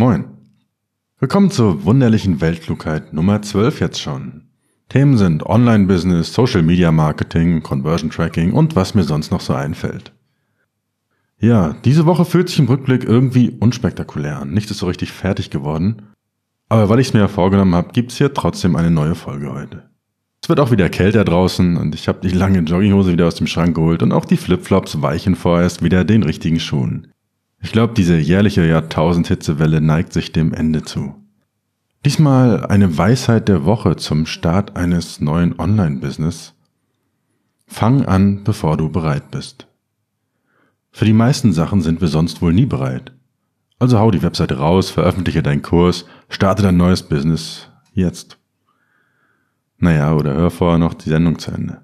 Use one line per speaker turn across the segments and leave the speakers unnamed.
Moin. Willkommen zur wunderlichen Weltklugheit Nummer 12 jetzt schon. Themen sind Online-Business, Social Media Marketing, Conversion Tracking und was mir sonst noch so einfällt. Ja, diese Woche fühlt sich im Rückblick irgendwie unspektakulär an. Nichts ist so richtig fertig geworden. Aber weil ich es mir ja vorgenommen habe, gibt's hier trotzdem eine neue Folge heute. Es wird auch wieder kälter draußen und ich habe die lange Jogginghose wieder aus dem Schrank geholt und auch die Flipflops weichen vorerst wieder den richtigen Schuhen. Ich glaube, diese jährliche Jahrtausend-Hitzewelle neigt sich dem Ende zu. Diesmal eine Weisheit der Woche zum Start eines neuen Online-Business. Fang an, bevor du bereit bist. Für die meisten Sachen sind wir sonst wohl nie bereit. Also hau die Webseite raus, veröffentliche deinen Kurs, starte dein neues Business jetzt. Naja, oder hör vorher noch die Sendung zu Ende.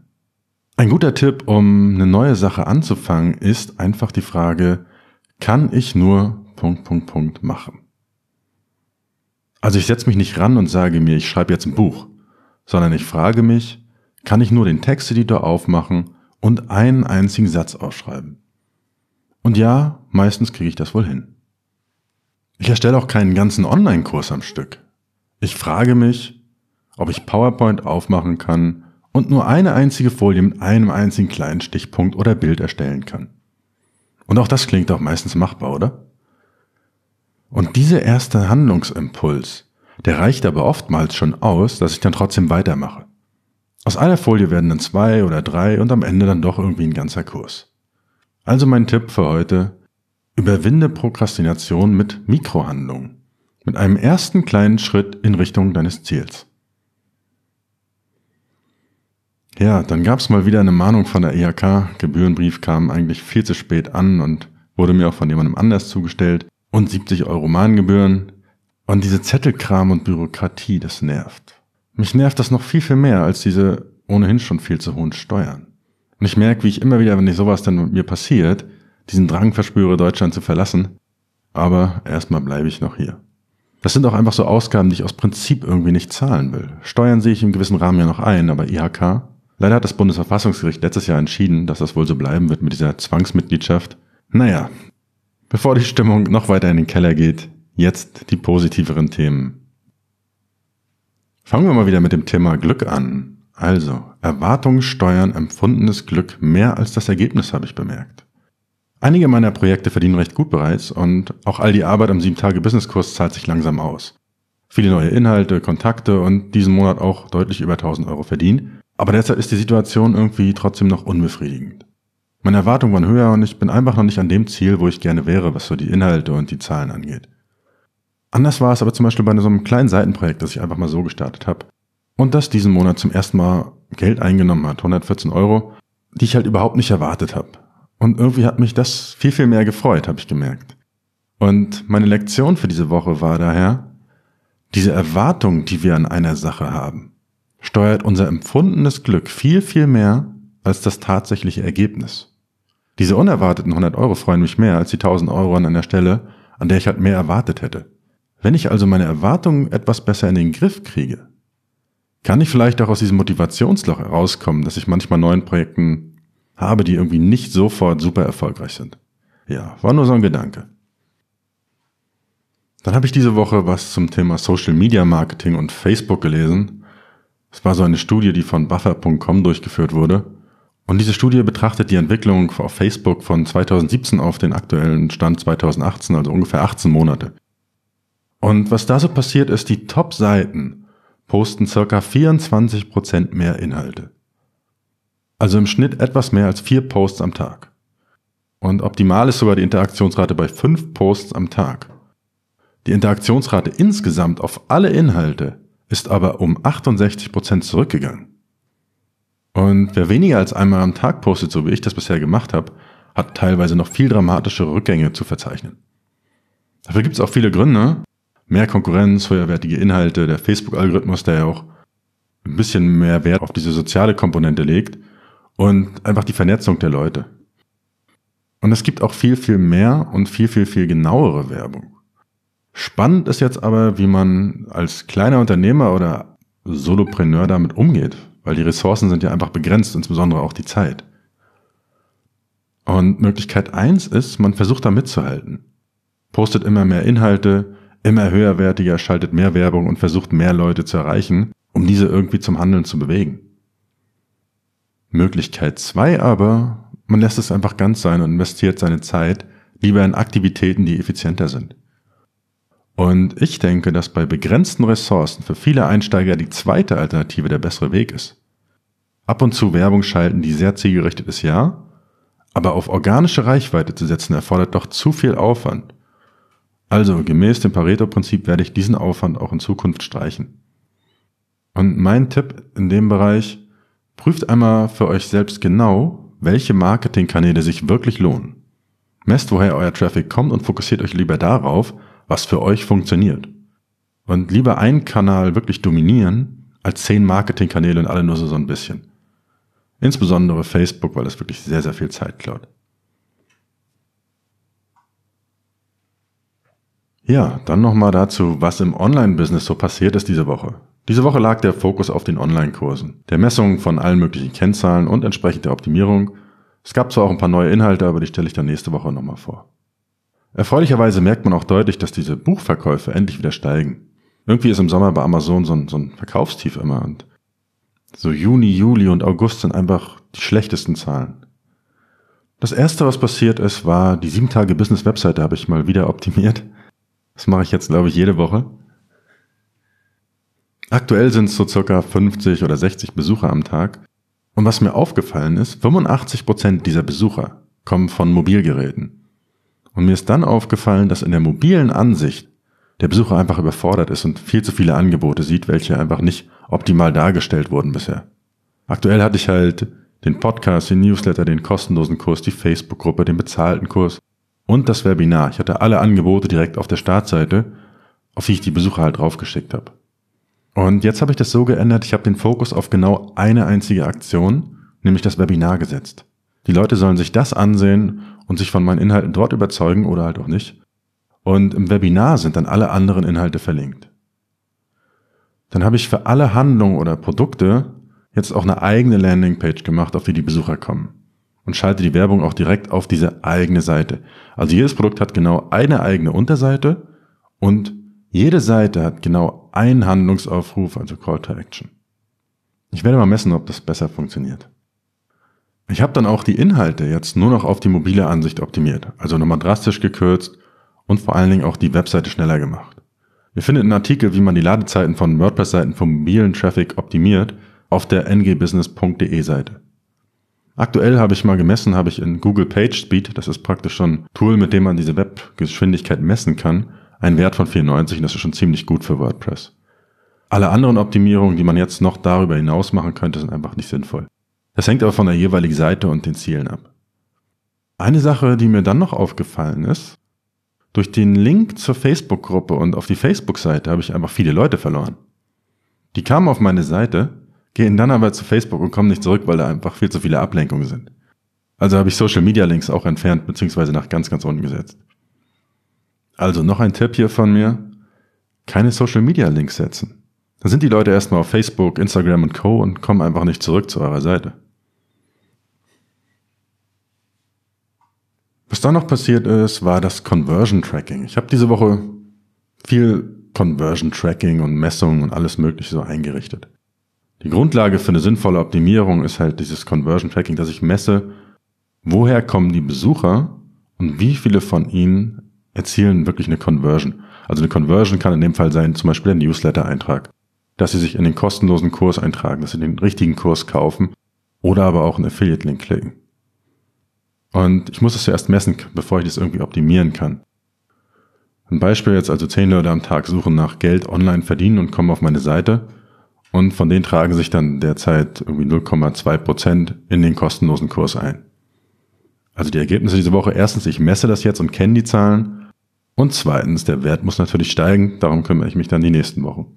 Ein guter Tipp, um eine neue Sache anzufangen, ist einfach die Frage, kann ich nur Punkt, Punkt, Punkt machen? Also ich setze mich nicht ran und sage mir, ich schreibe jetzt ein Buch, sondern ich frage mich, kann ich nur den Texteditor aufmachen und einen einzigen Satz aufschreiben? Und ja, meistens kriege ich das wohl hin. Ich erstelle auch keinen ganzen Online-Kurs am Stück. Ich frage mich, ob ich PowerPoint aufmachen kann und nur eine einzige Folie mit einem einzigen kleinen Stichpunkt oder Bild erstellen kann. Und auch das klingt doch meistens machbar, oder? Und dieser erste Handlungsimpuls, der reicht aber oftmals schon aus, dass ich dann trotzdem weitermache. Aus einer Folie werden dann zwei oder drei und am Ende dann doch irgendwie ein ganzer Kurs. Also mein Tipp für heute, überwinde Prokrastination mit Mikrohandlungen, mit einem ersten kleinen Schritt in Richtung deines Ziels. Ja, dann gab's mal wieder eine Mahnung von der IHK. Gebührenbrief kam eigentlich viel zu spät an und wurde mir auch von jemandem anders zugestellt. Und 70 Euro Mahngebühren. Und diese Zettelkram und Bürokratie, das nervt. Mich nervt das noch viel, viel mehr als diese ohnehin schon viel zu hohen Steuern. Und ich merke, wie ich immer wieder, wenn nicht sowas dann mit mir passiert, diesen Drang verspüre, Deutschland zu verlassen. Aber erstmal bleibe ich noch hier. Das sind auch einfach so Ausgaben, die ich aus Prinzip irgendwie nicht zahlen will. Steuern sehe ich im gewissen Rahmen ja noch ein, aber IHK Leider hat das Bundesverfassungsgericht letztes Jahr entschieden, dass das wohl so bleiben wird mit dieser Zwangsmitgliedschaft. Naja, bevor die Stimmung noch weiter in den Keller geht, jetzt die positiveren Themen. Fangen wir mal wieder mit dem Thema Glück an. Also, Erwartungen steuern empfundenes Glück mehr als das Ergebnis, habe ich bemerkt. Einige meiner Projekte verdienen recht gut bereits und auch all die Arbeit am 7-Tage-Business-Kurs zahlt sich langsam aus. Viele neue Inhalte, Kontakte und diesen Monat auch deutlich über 1000 Euro verdient aber derzeit ist die Situation irgendwie trotzdem noch unbefriedigend. Meine Erwartungen waren höher und ich bin einfach noch nicht an dem Ziel, wo ich gerne wäre, was so die Inhalte und die Zahlen angeht. Anders war es aber zum Beispiel bei so einem kleinen Seitenprojekt, das ich einfach mal so gestartet habe. Und das diesen Monat zum ersten Mal Geld eingenommen hat, 114 Euro, die ich halt überhaupt nicht erwartet habe. Und irgendwie hat mich das viel, viel mehr gefreut, habe ich gemerkt. Und meine Lektion für diese Woche war daher, diese Erwartung, die wir an einer Sache haben, steuert unser empfundenes Glück viel, viel mehr als das tatsächliche Ergebnis. Diese unerwarteten 100 Euro freuen mich mehr als die 1000 Euro an einer Stelle, an der ich halt mehr erwartet hätte. Wenn ich also meine Erwartungen etwas besser in den Griff kriege, kann ich vielleicht auch aus diesem Motivationsloch herauskommen, dass ich manchmal neuen Projekten habe, die irgendwie nicht sofort super erfolgreich sind. Ja, war nur so ein Gedanke. Dann habe ich diese Woche was zum Thema Social Media Marketing und Facebook gelesen es war so eine Studie, die von Buffer.com durchgeführt wurde. Und diese Studie betrachtet die Entwicklung auf Facebook von 2017 auf den aktuellen Stand 2018, also ungefähr 18 Monate. Und was da so passiert ist, die Top-Seiten posten circa 24 Prozent mehr Inhalte. Also im Schnitt etwas mehr als vier Posts am Tag. Und optimal ist sogar die Interaktionsrate bei fünf Posts am Tag. Die Interaktionsrate insgesamt auf alle Inhalte ist aber um 68 Prozent zurückgegangen. Und wer weniger als einmal am Tag postet, so wie ich das bisher gemacht habe, hat teilweise noch viel dramatischere Rückgänge zu verzeichnen. Dafür gibt es auch viele Gründe. Mehr Konkurrenz, höherwertige Inhalte, der Facebook-Algorithmus, der ja auch ein bisschen mehr Wert auf diese soziale Komponente legt und einfach die Vernetzung der Leute. Und es gibt auch viel, viel mehr und viel, viel, viel genauere Werbung. Spannend ist jetzt aber, wie man als kleiner Unternehmer oder Solopreneur damit umgeht, weil die Ressourcen sind ja einfach begrenzt, insbesondere auch die Zeit. Und Möglichkeit eins ist, man versucht da mitzuhalten. Postet immer mehr Inhalte, immer höherwertiger, schaltet mehr Werbung und versucht mehr Leute zu erreichen, um diese irgendwie zum Handeln zu bewegen. Möglichkeit zwei aber, man lässt es einfach ganz sein und investiert seine Zeit lieber in Aktivitäten, die effizienter sind. Und ich denke, dass bei begrenzten Ressourcen für viele Einsteiger die zweite Alternative der bessere Weg ist. Ab und zu Werbung schalten, die sehr zielgerichtet ist, ja, aber auf organische Reichweite zu setzen erfordert doch zu viel Aufwand. Also gemäß dem Pareto-Prinzip werde ich diesen Aufwand auch in Zukunft streichen. Und mein Tipp in dem Bereich, prüft einmal für euch selbst genau, welche Marketingkanäle sich wirklich lohnen. Messt, woher euer Traffic kommt und fokussiert euch lieber darauf, was für euch funktioniert. Und lieber einen Kanal wirklich dominieren, als zehn Marketingkanäle und alle nur so, so ein bisschen. Insbesondere Facebook, weil es wirklich sehr, sehr viel Zeit klaut. Ja, dann nochmal dazu, was im Online-Business so passiert ist diese Woche. Diese Woche lag der Fokus auf den Online-Kursen, der Messung von allen möglichen Kennzahlen und entsprechend der Optimierung. Es gab zwar auch ein paar neue Inhalte, aber die stelle ich dann nächste Woche nochmal vor. Erfreulicherweise merkt man auch deutlich, dass diese Buchverkäufe endlich wieder steigen. Irgendwie ist im Sommer bei Amazon so ein, so ein Verkaufstief immer und so Juni, Juli und August sind einfach die schlechtesten Zahlen. Das erste, was passiert ist, war die 7 Tage Business Webseite habe ich mal wieder optimiert. Das mache ich jetzt, glaube ich, jede Woche. Aktuell sind es so circa 50 oder 60 Besucher am Tag. Und was mir aufgefallen ist, 85 Prozent dieser Besucher kommen von Mobilgeräten. Und mir ist dann aufgefallen, dass in der mobilen Ansicht der Besucher einfach überfordert ist und viel zu viele Angebote sieht, welche einfach nicht optimal dargestellt wurden bisher. Aktuell hatte ich halt den Podcast, den Newsletter, den kostenlosen Kurs, die Facebook-Gruppe, den bezahlten Kurs und das Webinar. Ich hatte alle Angebote direkt auf der Startseite, auf die ich die Besucher halt draufgeschickt habe. Und jetzt habe ich das so geändert, ich habe den Fokus auf genau eine einzige Aktion, nämlich das Webinar gesetzt. Die Leute sollen sich das ansehen und sich von meinen Inhalten dort überzeugen oder halt auch nicht. Und im Webinar sind dann alle anderen Inhalte verlinkt. Dann habe ich für alle Handlungen oder Produkte jetzt auch eine eigene Landingpage gemacht, auf die die Besucher kommen. Und schalte die Werbung auch direkt auf diese eigene Seite. Also jedes Produkt hat genau eine eigene Unterseite und jede Seite hat genau einen Handlungsaufruf, also Call to Action. Ich werde mal messen, ob das besser funktioniert. Ich habe dann auch die Inhalte jetzt nur noch auf die mobile Ansicht optimiert, also nochmal drastisch gekürzt und vor allen Dingen auch die Webseite schneller gemacht. Ihr findet einen Artikel, wie man die Ladezeiten von WordPress-Seiten vom mobilen Traffic optimiert, auf der ngbusiness.de Seite. Aktuell habe ich mal gemessen, habe ich in Google PageSpeed, das ist praktisch schon ein Tool, mit dem man diese Webgeschwindigkeit messen kann, einen Wert von 94 und das ist schon ziemlich gut für WordPress. Alle anderen Optimierungen, die man jetzt noch darüber hinaus machen könnte, sind einfach nicht sinnvoll. Das hängt aber von der jeweiligen Seite und den Zielen ab. Eine Sache, die mir dann noch aufgefallen ist, durch den Link zur Facebook-Gruppe und auf die Facebook-Seite habe ich einfach viele Leute verloren. Die kamen auf meine Seite, gehen dann aber zu Facebook und kommen nicht zurück, weil da einfach viel zu viele Ablenkungen sind. Also habe ich Social Media Links auch entfernt bzw. nach ganz, ganz unten gesetzt. Also noch ein Tipp hier von mir. Keine Social Media Links setzen. Dann sind die Leute erstmal auf Facebook, Instagram und Co. und kommen einfach nicht zurück zu eurer Seite. Was dann noch passiert ist, war das Conversion Tracking. Ich habe diese Woche viel Conversion Tracking und Messungen und alles Mögliche so eingerichtet. Die Grundlage für eine sinnvolle Optimierung ist halt dieses Conversion Tracking, dass ich messe, woher kommen die Besucher und wie viele von ihnen erzielen wirklich eine Conversion. Also eine Conversion kann in dem Fall sein, zum Beispiel ein Newsletter-Eintrag, dass sie sich in den kostenlosen Kurs eintragen, dass sie den richtigen Kurs kaufen oder aber auch einen Affiliate-Link klicken. Und ich muss es zuerst messen, bevor ich das irgendwie optimieren kann. Ein Beispiel jetzt also zehn Leute am Tag suchen nach Geld online verdienen und kommen auf meine Seite und von denen tragen sich dann derzeit irgendwie 0,2 Prozent in den kostenlosen Kurs ein. Also die Ergebnisse diese Woche. Erstens, ich messe das jetzt und kenne die Zahlen. Und zweitens, der Wert muss natürlich steigen, darum kümmere ich mich dann die nächsten Wochen.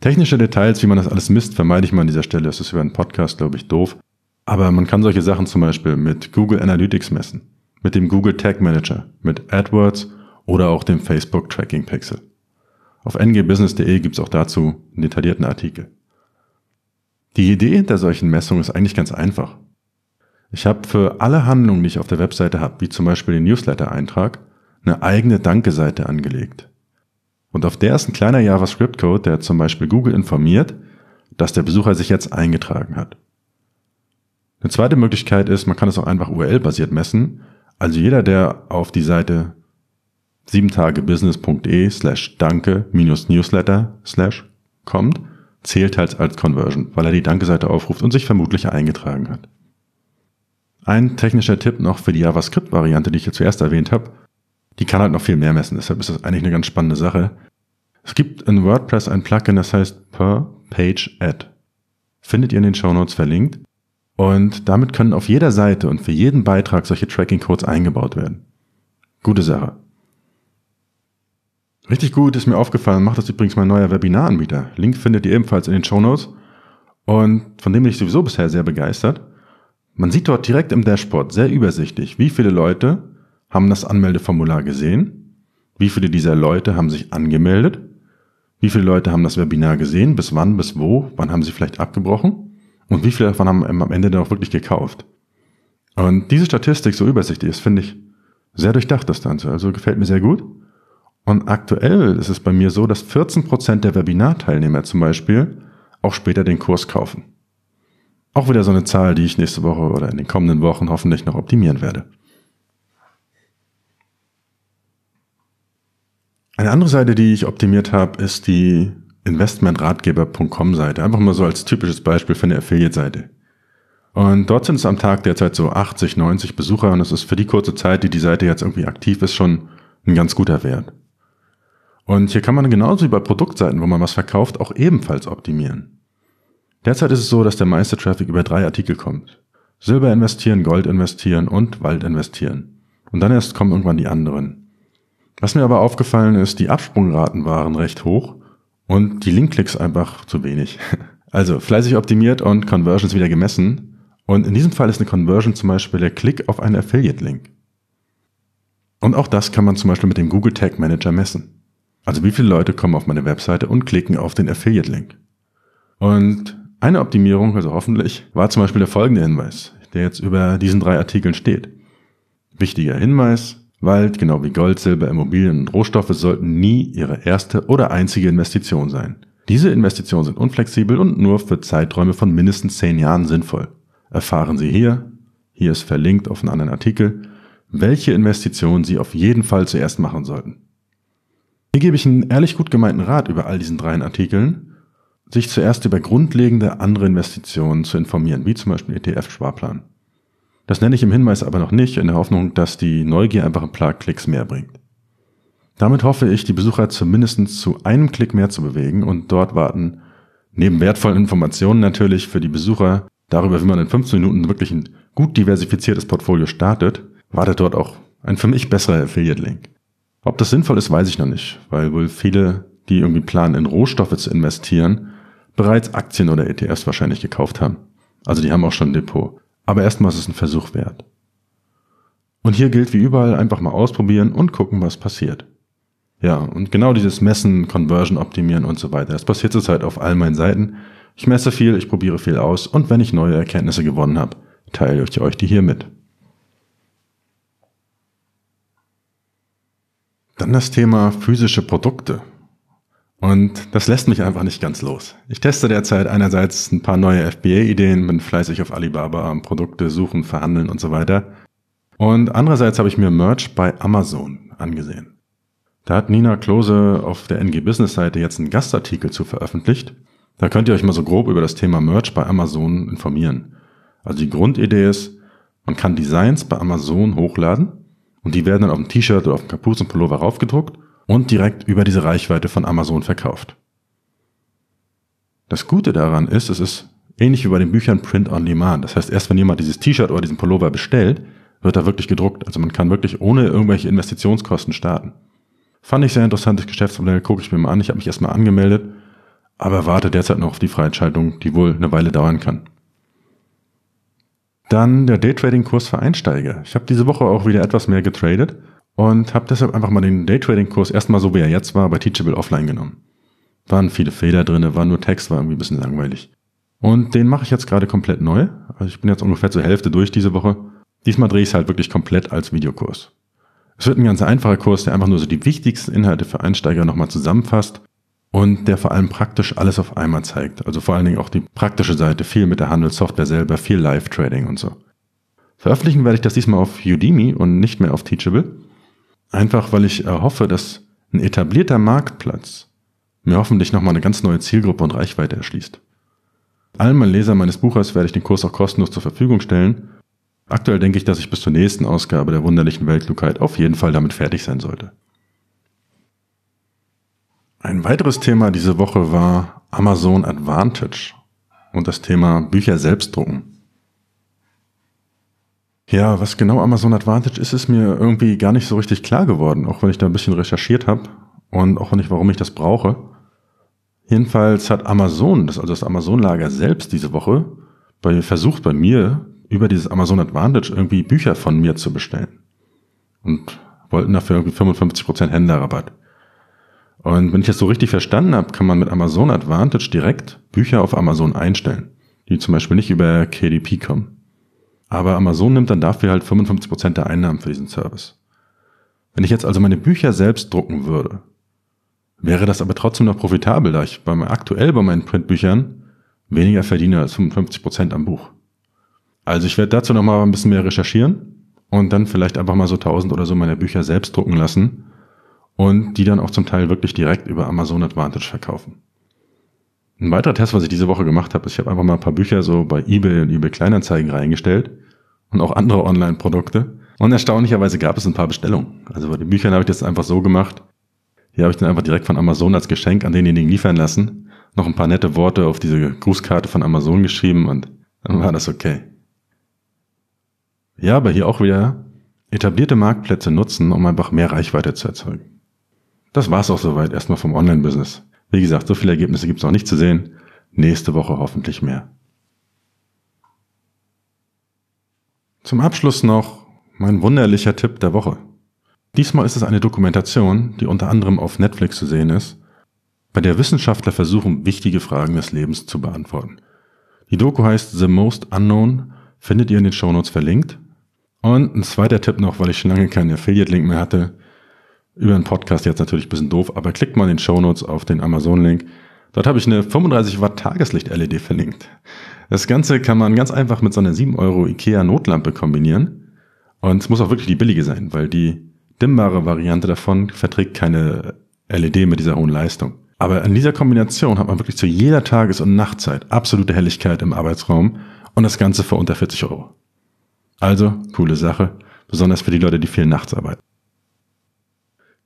Technische Details, wie man das alles misst, vermeide ich mal an dieser Stelle. Das ist über einen Podcast, glaube ich, doof. Aber man kann solche Sachen zum Beispiel mit Google Analytics messen, mit dem Google Tag Manager, mit AdWords oder auch dem Facebook Tracking Pixel. Auf ngbusiness.de gibt es auch dazu einen detaillierten Artikel. Die Idee hinter solchen Messungen ist eigentlich ganz einfach. Ich habe für alle Handlungen, die ich auf der Webseite habe, wie zum Beispiel den Newsletter-Eintrag, eine eigene Danke-Seite angelegt. Und auf der ist ein kleiner JavaScript-Code, der zum Beispiel Google informiert, dass der Besucher sich jetzt eingetragen hat. Eine zweite Möglichkeit ist, man kann es auch einfach URL-basiert messen. Also jeder, der auf die Seite 7tagebusiness.de slash danke minus newsletter slash kommt, zählt halt als Conversion, weil er die Danke-Seite aufruft und sich vermutlich eingetragen hat. Ein technischer Tipp noch für die JavaScript-Variante, die ich hier zuerst erwähnt habe. Die kann halt noch viel mehr messen, deshalb ist das eigentlich eine ganz spannende Sache. Es gibt in WordPress ein Plugin, das heißt Per Page Add. Findet ihr in den Show Notes verlinkt. Und damit können auf jeder Seite und für jeden Beitrag solche Tracking-Codes eingebaut werden. Gute Sache. Richtig gut ist mir aufgefallen, macht das übrigens mein neuer Webinaranbieter. Link findet ihr ebenfalls in den Show Notes. Und von dem bin ich sowieso bisher sehr begeistert. Man sieht dort direkt im Dashboard sehr übersichtlich, wie viele Leute haben das Anmeldeformular gesehen, wie viele dieser Leute haben sich angemeldet, wie viele Leute haben das Webinar gesehen, bis wann, bis wo, wann haben sie vielleicht abgebrochen und wie viele davon haben am Ende dann auch wirklich gekauft. Und diese Statistik so übersichtlich ist, finde ich sehr durchdacht, das Ganze. Also gefällt mir sehr gut. Und aktuell ist es bei mir so, dass 14% der Webinarteilnehmer zum Beispiel auch später den Kurs kaufen. Auch wieder so eine Zahl, die ich nächste Woche oder in den kommenden Wochen hoffentlich noch optimieren werde. Eine andere Seite, die ich optimiert habe, ist die investmentratgeber.com Seite. Einfach mal so als typisches Beispiel für eine Affiliate-Seite. Und dort sind es am Tag derzeit so 80, 90 Besucher und das ist für die kurze Zeit, die die Seite jetzt irgendwie aktiv ist, schon ein ganz guter Wert. Und hier kann man genauso wie bei Produktseiten, wo man was verkauft, auch ebenfalls optimieren. Derzeit ist es so, dass der meiste Traffic über drei Artikel kommt. Silber investieren, Gold investieren und Wald investieren. Und dann erst kommen irgendwann die anderen. Was mir aber aufgefallen ist, die Absprungraten waren recht hoch und die Linkklicks einfach zu wenig. Also fleißig optimiert und Conversions wieder gemessen. Und in diesem Fall ist eine Conversion zum Beispiel der Klick auf einen Affiliate-Link. Und auch das kann man zum Beispiel mit dem Google Tag Manager messen. Also wie viele Leute kommen auf meine Webseite und klicken auf den Affiliate-Link. Und eine Optimierung, also hoffentlich, war zum Beispiel der folgende Hinweis, der jetzt über diesen drei Artikeln steht. Wichtiger Hinweis, Wald, genau wie Gold, Silber, Immobilien und Rohstoffe sollten nie Ihre erste oder einzige Investition sein. Diese Investitionen sind unflexibel und nur für Zeiträume von mindestens zehn Jahren sinnvoll. Erfahren Sie hier, hier ist verlinkt auf einen anderen Artikel, welche Investitionen Sie auf jeden Fall zuerst machen sollten. Hier gebe ich einen ehrlich gut gemeinten Rat über all diesen dreien Artikeln, sich zuerst über grundlegende andere Investitionen zu informieren, wie zum Beispiel ETF-Sparplan. Das nenne ich im Hinweis aber noch nicht, in der Hoffnung, dass die Neugier einfach ein paar Klicks mehr bringt. Damit hoffe ich, die Besucher zumindest zu einem Klick mehr zu bewegen und dort warten, neben wertvollen Informationen natürlich für die Besucher darüber, wie man in 15 Minuten wirklich ein gut diversifiziertes Portfolio startet, wartet dort auch ein für mich besserer Affiliate-Link. Ob das sinnvoll ist, weiß ich noch nicht, weil wohl viele, die irgendwie planen, in Rohstoffe zu investieren, bereits Aktien oder ETFs wahrscheinlich gekauft haben. Also die haben auch schon ein Depot. Aber erstmal ist es ein Versuch wert. Und hier gilt wie überall einfach mal ausprobieren und gucken, was passiert. Ja, und genau dieses Messen, Conversion optimieren und so weiter. Das passiert zurzeit auf all meinen Seiten. Ich messe viel, ich probiere viel aus und wenn ich neue Erkenntnisse gewonnen habe, teile ich euch die hier mit. Dann das Thema physische Produkte. Und das lässt mich einfach nicht ganz los. Ich teste derzeit einerseits ein paar neue FBA-Ideen, bin fleißig auf Alibaba am Produkte suchen, verhandeln und so weiter. Und andererseits habe ich mir Merch bei Amazon angesehen. Da hat Nina Klose auf der NG Business Seite jetzt einen Gastartikel zu veröffentlicht. Da könnt ihr euch mal so grob über das Thema Merch bei Amazon informieren. Also die Grundidee ist, man kann Designs bei Amazon hochladen und die werden dann auf dem T-Shirt oder auf dem Kapuzenpullover raufgedruckt und direkt über diese Reichweite von Amazon verkauft. Das Gute daran ist, es ist ähnlich wie bei den Büchern Print on Demand. Das heißt, erst wenn jemand dieses T-Shirt oder diesen Pullover bestellt, wird er wirklich gedruckt. Also man kann wirklich ohne irgendwelche Investitionskosten starten. Fand ich sehr interessantes Geschäftsmodell, gucke ich mir mal an. Ich habe mich erstmal angemeldet, aber warte derzeit noch auf die Freischaltung, die wohl eine Weile dauern kann. Dann der Daytrading-Kurs für Einsteiger. Ich habe diese Woche auch wieder etwas mehr getradet und habe deshalb einfach mal den Daytrading-Kurs erstmal so, wie er jetzt war, bei Teachable Offline genommen. Waren viele Fehler drin, war nur Text, war irgendwie ein bisschen langweilig. Und den mache ich jetzt gerade komplett neu. Also ich bin jetzt ungefähr zur Hälfte durch diese Woche. Diesmal drehe ich es halt wirklich komplett als Videokurs. Es wird ein ganz einfacher Kurs, der einfach nur so die wichtigsten Inhalte für Einsteiger nochmal zusammenfasst und der vor allem praktisch alles auf einmal zeigt. Also vor allen Dingen auch die praktische Seite, viel mit der Handelssoftware selber, viel Live-Trading und so. Veröffentlichen werde ich das diesmal auf Udemy und nicht mehr auf Teachable. Einfach weil ich hoffe, dass ein etablierter Marktplatz mir hoffentlich nochmal eine ganz neue Zielgruppe und Reichweite erschließt. Allen meinen Lesern meines Buches werde ich den Kurs auch kostenlos zur Verfügung stellen Aktuell denke ich, dass ich bis zur nächsten Ausgabe der wunderlichen Weltklugheit auf jeden Fall damit fertig sein sollte. Ein weiteres Thema diese Woche war Amazon Advantage und das Thema Bücher selbst drucken. Ja, was genau Amazon Advantage ist, ist mir irgendwie gar nicht so richtig klar geworden, auch wenn ich da ein bisschen recherchiert habe und auch nicht, warum ich das brauche. Jedenfalls hat Amazon, das also das Amazon-Lager selbst diese Woche, bei, versucht bei mir über dieses Amazon Advantage irgendwie Bücher von mir zu bestellen. Und wollten dafür irgendwie 55% Händlerrabatt. Und wenn ich das so richtig verstanden habe, kann man mit Amazon Advantage direkt Bücher auf Amazon einstellen, die zum Beispiel nicht über KDP kommen. Aber Amazon nimmt dann dafür halt 55% der Einnahmen für diesen Service. Wenn ich jetzt also meine Bücher selbst drucken würde, wäre das aber trotzdem noch profitabel, da ich bei, aktuell bei meinen Printbüchern weniger verdiene als 55% am Buch. Also ich werde dazu nochmal ein bisschen mehr recherchieren und dann vielleicht einfach mal so 1000 oder so meine Bücher selbst drucken lassen und die dann auch zum Teil wirklich direkt über Amazon Advantage verkaufen. Ein weiterer Test, was ich diese Woche gemacht habe, ist, ich habe einfach mal ein paar Bücher so bei eBay und eBay Kleinanzeigen reingestellt und auch andere Online-Produkte. Und erstaunlicherweise gab es ein paar Bestellungen. Also bei den Büchern habe ich das einfach so gemacht. Hier habe ich dann einfach direkt von Amazon als Geschenk an denjenigen liefern lassen, noch ein paar nette Worte auf diese Grußkarte von Amazon geschrieben und dann war das okay. Ja, aber hier auch wieder etablierte Marktplätze nutzen, um einfach mehr Reichweite zu erzeugen. Das war's auch soweit erstmal vom Online-Business. Wie gesagt, so viele Ergebnisse gibt's noch nicht zu sehen. Nächste Woche hoffentlich mehr. Zum Abschluss noch mein wunderlicher Tipp der Woche. Diesmal ist es eine Dokumentation, die unter anderem auf Netflix zu sehen ist, bei der Wissenschaftler versuchen, wichtige Fragen des Lebens zu beantworten. Die Doku heißt The Most Unknown, findet ihr in den Shownotes verlinkt und ein zweiter Tipp noch, weil ich schon lange keinen Affiliate-Link mehr hatte. Über einen Podcast jetzt natürlich ein bisschen doof, aber klickt mal in den Show Notes auf den Amazon-Link. Dort habe ich eine 35 Watt Tageslicht-LED verlinkt. Das Ganze kann man ganz einfach mit so einer 7 Euro IKEA Notlampe kombinieren. Und es muss auch wirklich die billige sein, weil die dimmbare Variante davon verträgt keine LED mit dieser hohen Leistung. Aber in dieser Kombination hat man wirklich zu jeder Tages- und Nachtzeit absolute Helligkeit im Arbeitsraum und das Ganze für unter 40 Euro. Also, coole Sache, besonders für die Leute, die viel nachts arbeiten.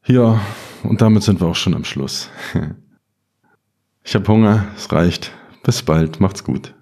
Ja, und damit sind wir auch schon am Schluss. Ich habe Hunger, es reicht. Bis bald, macht's gut.